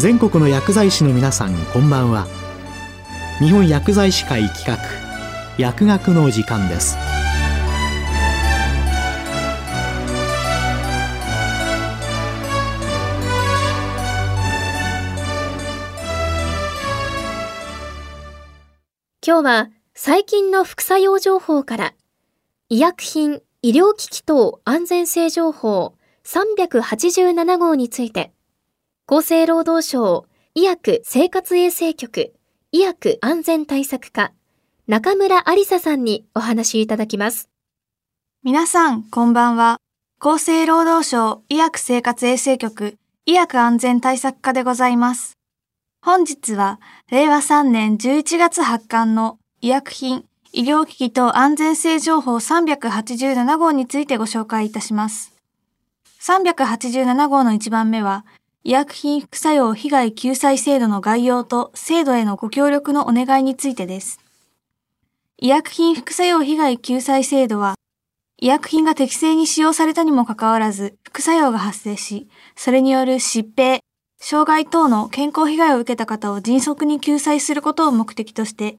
全国の薬剤師の皆さんこんばんは。日本薬剤師会企画薬学の時間です。今日は最近の副作用情報から医薬品医療機器等安全性情報387号について厚生労働省医薬生活衛生局医薬安全対策課中村ありささんにお話しいただきます。皆さん、こんばんは。厚生労働省医薬生活衛生局医薬安全対策課でございます。本日は、令和3年11月発刊の医薬品、医療機器等安全性情報387号についてご紹介いたします。387号の1番目は、医薬品副作用被害救済制度の概要と制度へのご協力のお願いについてです。医薬品副作用被害救済制度は、医薬品が適正に使用されたにもかかわらず副作用が発生し、それによる疾病、障害等の健康被害を受けた方を迅速に救済することを目的として、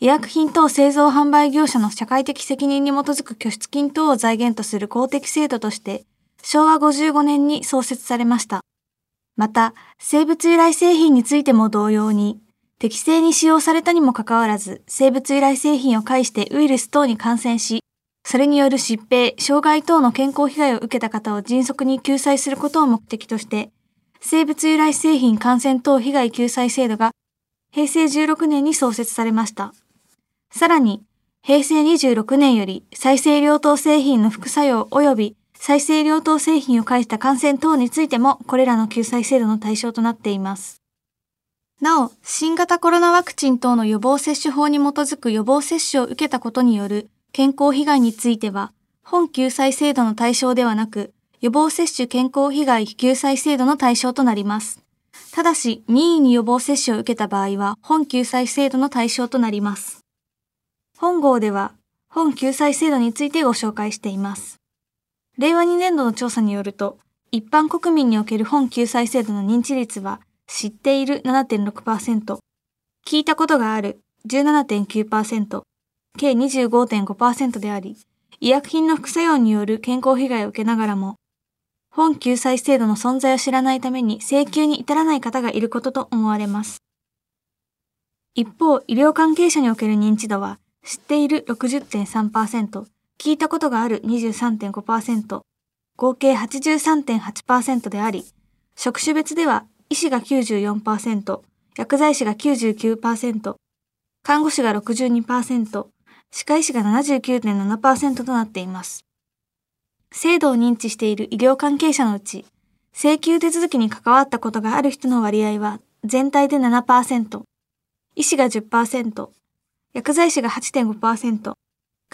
医薬品等製造販売業者の社会的責任に基づく拠出金等を財源とする公的制度として、昭和55年に創設されました。また、生物由来製品についても同様に、適正に使用されたにもかかわらず、生物由来製品を介してウイルス等に感染し、それによる疾病、障害等の健康被害を受けた方を迅速に救済することを目的として、生物由来製品感染等被害救済制度が平成16年に創設されました。さらに、平成26年より再生療等製品の副作用及び再生療等製品を介した感染等についてもこれらの救済制度の対象となっています。なお、新型コロナワクチン等の予防接種法に基づく予防接種を受けたことによる健康被害については、本救済制度の対象ではなく、予防接種健康被害救済制度の対象となります。ただし、任意に予防接種を受けた場合は、本救済制度の対象となります。本号では、本救済制度についてご紹介しています。令和2年度の調査によると、一般国民における本救済制度の認知率は、知っている7.6%、聞いたことがある17.9%、計25.5%であり、医薬品の副作用による健康被害を受けながらも、本救済制度の存在を知らないために請求に至らない方がいることと思われます。一方、医療関係者における認知度は、知っている60.3%、聞いたことがある23.5%、合計83.8%であり、職種別では医師が94%、薬剤師が99%、看護師が62%、歯科医師が79.7%となっています。制度を認知している医療関係者のうち、請求手続きに関わったことがある人の割合は全体で7%、医師が10%、薬剤師が8.5%、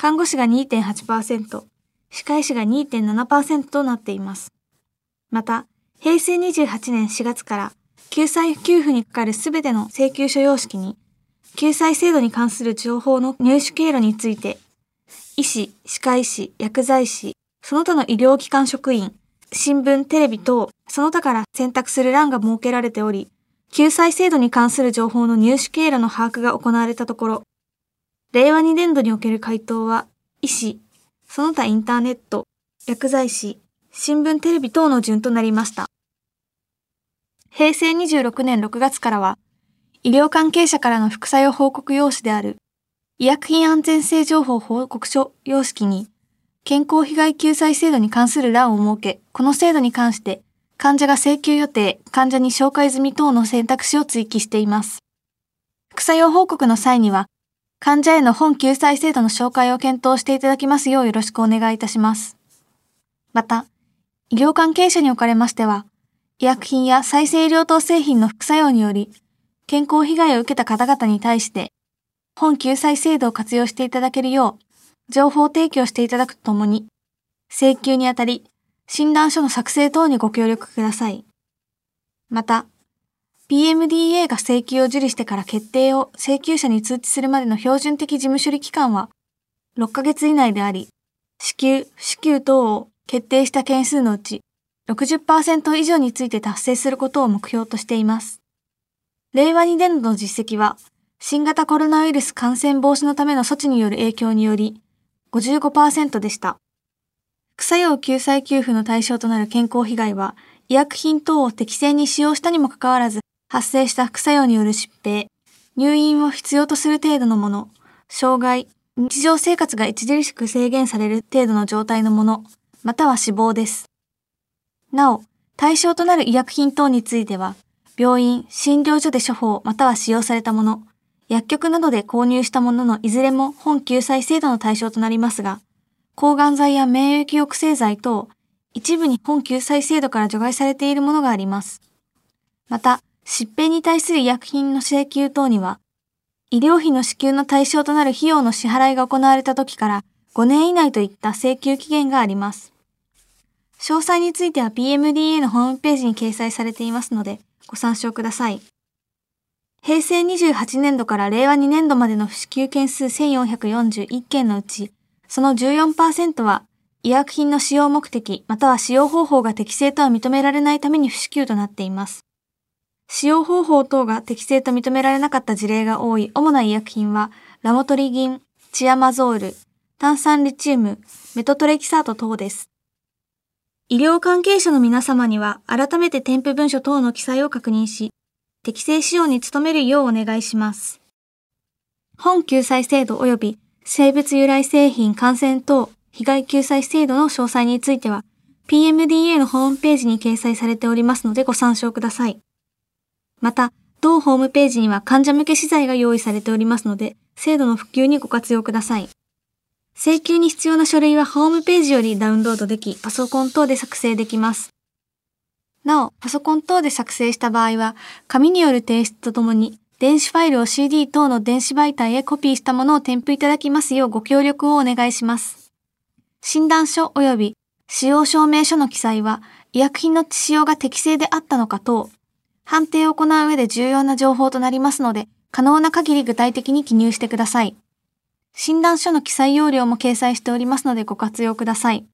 看護師が2.8%、歯科医師が2.7%となっています。また、平成28年4月から救済給付にかかるすべての請求書様式に、救済制度に関する情報の入手経路について、医師、歯科医師、薬剤師、その他の医療機関職員、新聞、テレビ等、その他から選択する欄が設けられており、救済制度に関する情報の入手経路の把握が行われたところ、令和2年度における回答は、医師、その他インターネット、薬剤師、新聞テレビ等の順となりました。平成26年6月からは、医療関係者からの副作用報告用紙である、医薬品安全性情報報告書様式に、健康被害救済制度に関する欄を設け、この制度に関して、患者が請求予定、患者に紹介済み等の選択肢を追記しています。副作用報告の際には、患者への本救済制度の紹介を検討していただきますようよろしくお願いいたします。また、医療関係者におかれましては、医薬品や再生医療等製品の副作用により、健康被害を受けた方々に対して、本救済制度を活用していただけるよう、情報提供していただくとともに、請求にあたり、診断書の作成等にご協力ください。また、PMDA が請求を受理してから決定を請求者に通知するまでの標準的事務処理期間は6ヶ月以内であり、支給、不支給等を決定した件数のうち60%以上について達成することを目標としています。令和2年度の実績は、新型コロナウイルス感染防止のための措置による影響により55%でした。副作用救済給付の対象となる健康被害は、医薬品等を適正に使用したにもかかわらず、発生した副作用による疾病、入院を必要とする程度のもの、障害、日常生活が著しく制限される程度の状態のもの、または死亡です。なお、対象となる医薬品等については、病院、診療所で処方または使用されたもの、薬局などで購入したもののいずれも本救済制度の対象となりますが、抗がん剤や免疫抑制剤等、一部に本救済制度から除外されているものがあります。また、疾病に対する医薬品の請求等には、医療費の支給の対象となる費用の支払いが行われた時から5年以内といった請求期限があります。詳細については PMDA のホームページに掲載されていますので、ご参照ください。平成28年度から令和2年度までの不支給件数1441件のうち、その14%は医薬品の使用目的または使用方法が適正とは認められないために不支給となっています。使用方法等が適正と認められなかった事例が多い主な医薬品は、ラモトリギン、チアマゾール、炭酸リチウム、メトトレキサート等です。医療関係者の皆様には、改めて添付文書等の記載を確認し、適正使用に努めるようお願いします。本救済制度及び生物由来製品感染等被害救済制度の詳細については、PMDA のホームページに掲載されておりますのでご参照ください。また、同ホームページには患者向け資材が用意されておりますので、制度の普及にご活用ください。請求に必要な書類はホームページよりダウンロードでき、パソコン等で作成できます。なお、パソコン等で作成した場合は、紙による提出とともに、電子ファイルを CD 等の電子媒体へコピーしたものを添付いただきますようご協力をお願いします。診断書及び使用証明書の記載は、医薬品の使用が適正であったのか等、判定を行う上で重要な情報となりますので、可能な限り具体的に記入してください。診断書の記載要領も掲載しておりますのでご活用ください。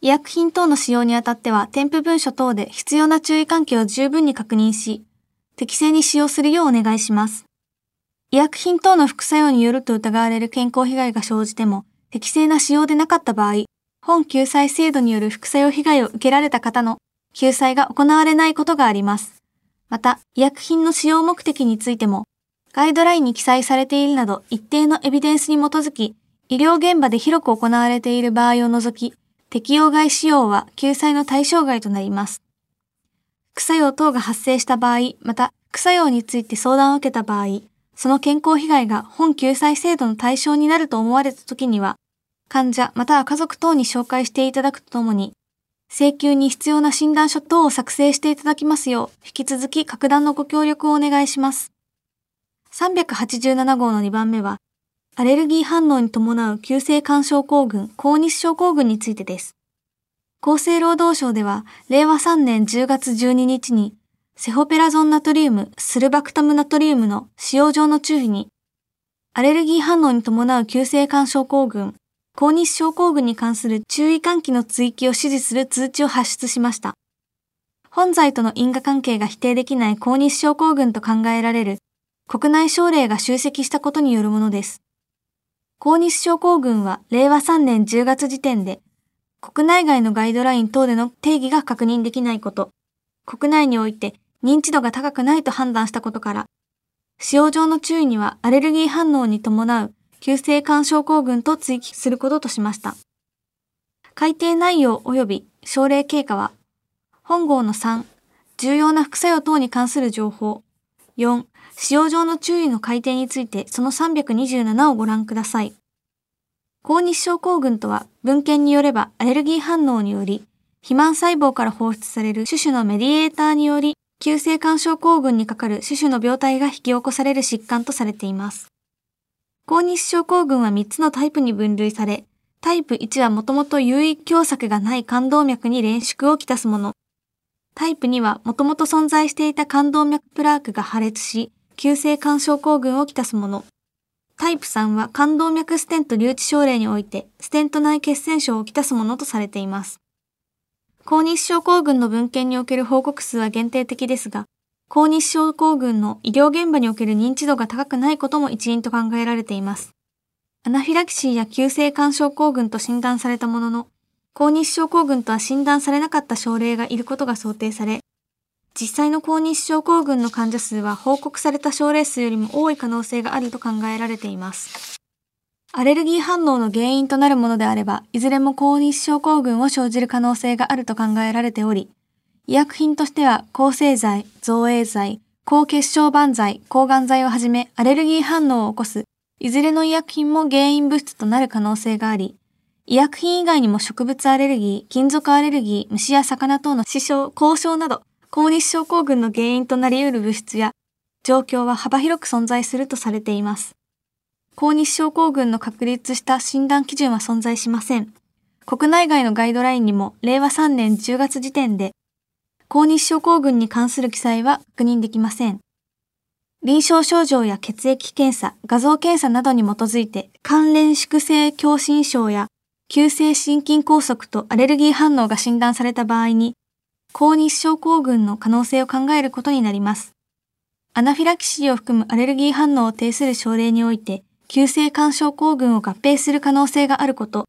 医薬品等の使用にあたっては、添付文書等で必要な注意喚起を十分に確認し、適正に使用するようお願いします。医薬品等の副作用によると疑われる健康被害が生じても、適正な使用でなかった場合、本救済制度による副作用被害を受けられた方の救済が行われないことがあります。また、医薬品の使用目的についても、ガイドラインに記載されているなど一定のエビデンスに基づき、医療現場で広く行われている場合を除き、適用外使用は救済の対象外となります。副作用等が発生した場合、また副作用について相談を受けた場合、その健康被害が本救済制度の対象になると思われたときには、患者または家族等に紹介していただくとともに、請求に必要な診断書等を作成していただきますよう、引き続き格段のご協力をお願いします。387号の2番目は、アレルギー反応に伴う急性肝症候群、高日症候群についてです。厚生労働省では、令和3年10月12日に、セホペラゾンナトリウム、スルバクタムナトリウムの使用上の注意に、アレルギー反応に伴う急性肝症候群、高日症候群に関する注意喚起の追記を指示する通知を発出しました。本罪との因果関係が否定できない高日症候群と考えられる国内症例が集積したことによるものです。高日症候群は令和3年10月時点で国内外のガイドライン等での定義が確認できないこと、国内において認知度が高くないと判断したことから、使用上の注意にはアレルギー反応に伴う急性肝症候群と追記することとしました。改定内容及び症例経過は、本号の3、重要な副作用等に関する情報、4、使用上の注意の改定についてその327をご覧ください。高日症候群とは文献によればアレルギー反応により、肥満細胞から放出される種々のメディエーターにより、急性肝症候群にかかる種々の病態が引き起こされる疾患とされています。高日症候群は3つのタイプに分類され、タイプ1はもともと有意狭窄がない冠動脈に連縮をきたすもの。タイプ2はもともと存在していた冠動脈プラークが破裂し、急性肝症候群をきたすもの。タイプ3は冠動脈ステント留置症例において、ステント内血栓症をきたすものとされています。高日症候群の文献における報告数は限定的ですが、高日症候群の医療現場における認知度が高くないことも一因と考えられています。アナフィラキシーや急性肝症候群と診断されたものの、高日症候群とは診断されなかった症例がいることが想定され、実際の高日症候群の患者数は報告された症例数よりも多い可能性があると考えられています。アレルギー反応の原因となるものであれば、いずれも高日症候群を生じる可能性があると考えられており、医薬品としては抗生剤、造影剤、抗血小板剤、抗がん剤をはじめアレルギー反応を起こすいずれの医薬品も原因物質となる可能性があり、医薬品以外にも植物アレルギー、金属アレルギー、虫や魚等の死傷、交渉など、高日症候群の原因となり得る物質や状況は幅広く存在するとされています。高日症候群の確立した診断基準は存在しません。国内外のガイドラインにも令和3年10月時点で高日症候群に関する記載は確認できません。臨床症状や血液検査、画像検査などに基づいて関連縮性狭心症や急性心筋梗塞とアレルギー反応が診断された場合に、高日症候群の可能性を考えることになります。アナフィラキシーを含むアレルギー反応を呈する症例において、急性肝症候群を合併する可能性があること、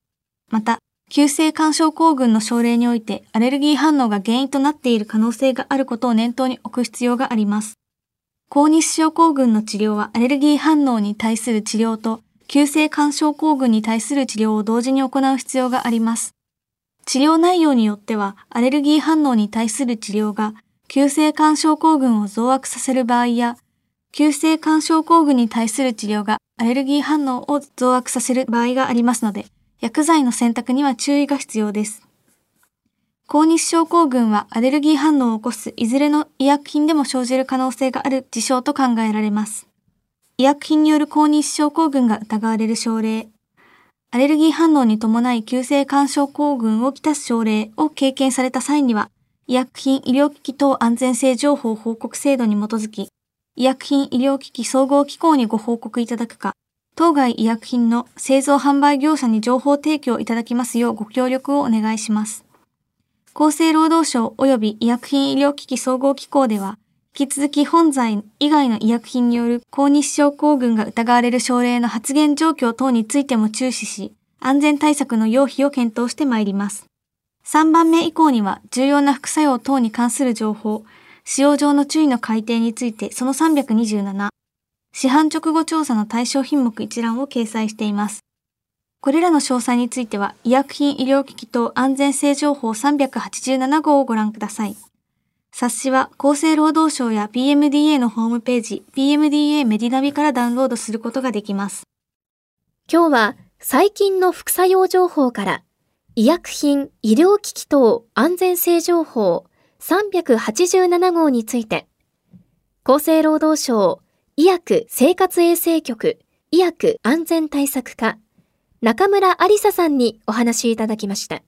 また、急性肝症候群の症例においてアレルギー反応が原因となっている可能性があることを念頭に置く必要があります。高日症候群の治療はアレルギー反応に対する治療と急性肝症候群に対する治療を同時に行う必要があります。治療内容によってはアレルギー反応に対する治療が急性肝症候群を増悪させる場合や急性肝症候群に対する治療がアレルギー反応を増悪させる場合がありますので、薬剤の選択には注意が必要です。高日症候群はアレルギー反応を起こすいずれの医薬品でも生じる可能性がある事象と考えられます。医薬品による高日症候群が疑われる症例、アレルギー反応に伴い急性肝症候群をきたす症例を経験された際には、医薬品医療機器等安全性情報報告制度に基づき、医薬品医療機器総合機構にご報告いただくか、当該医薬品の製造販売業者に情報提供いただきますようご協力をお願いします。厚生労働省及び医薬品医療機器総合機構では、引き続き本剤以外の医薬品による高日症候群が疑われる症例の発現状況等についても注視し、安全対策の要否を検討してまいります。3番目以降には重要な副作用等に関する情報、使用上の注意の改定についてその327、市販直後調査の対象品目一覧を掲載しています。これらの詳細については、医薬品医療機器等安全性情報387号をご覧ください。冊子は厚生労働省や PMDA のホームページ、PMDA メディナビからダウンロードすることができます。今日は最近の副作用情報から、医薬品医療機器等安全性情報387号について、厚生労働省医薬生活衛生局医薬安全対策課中村ありささんにお話いただきました。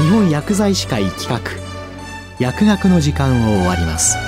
日本薬剤師会企画薬学の時間を終わります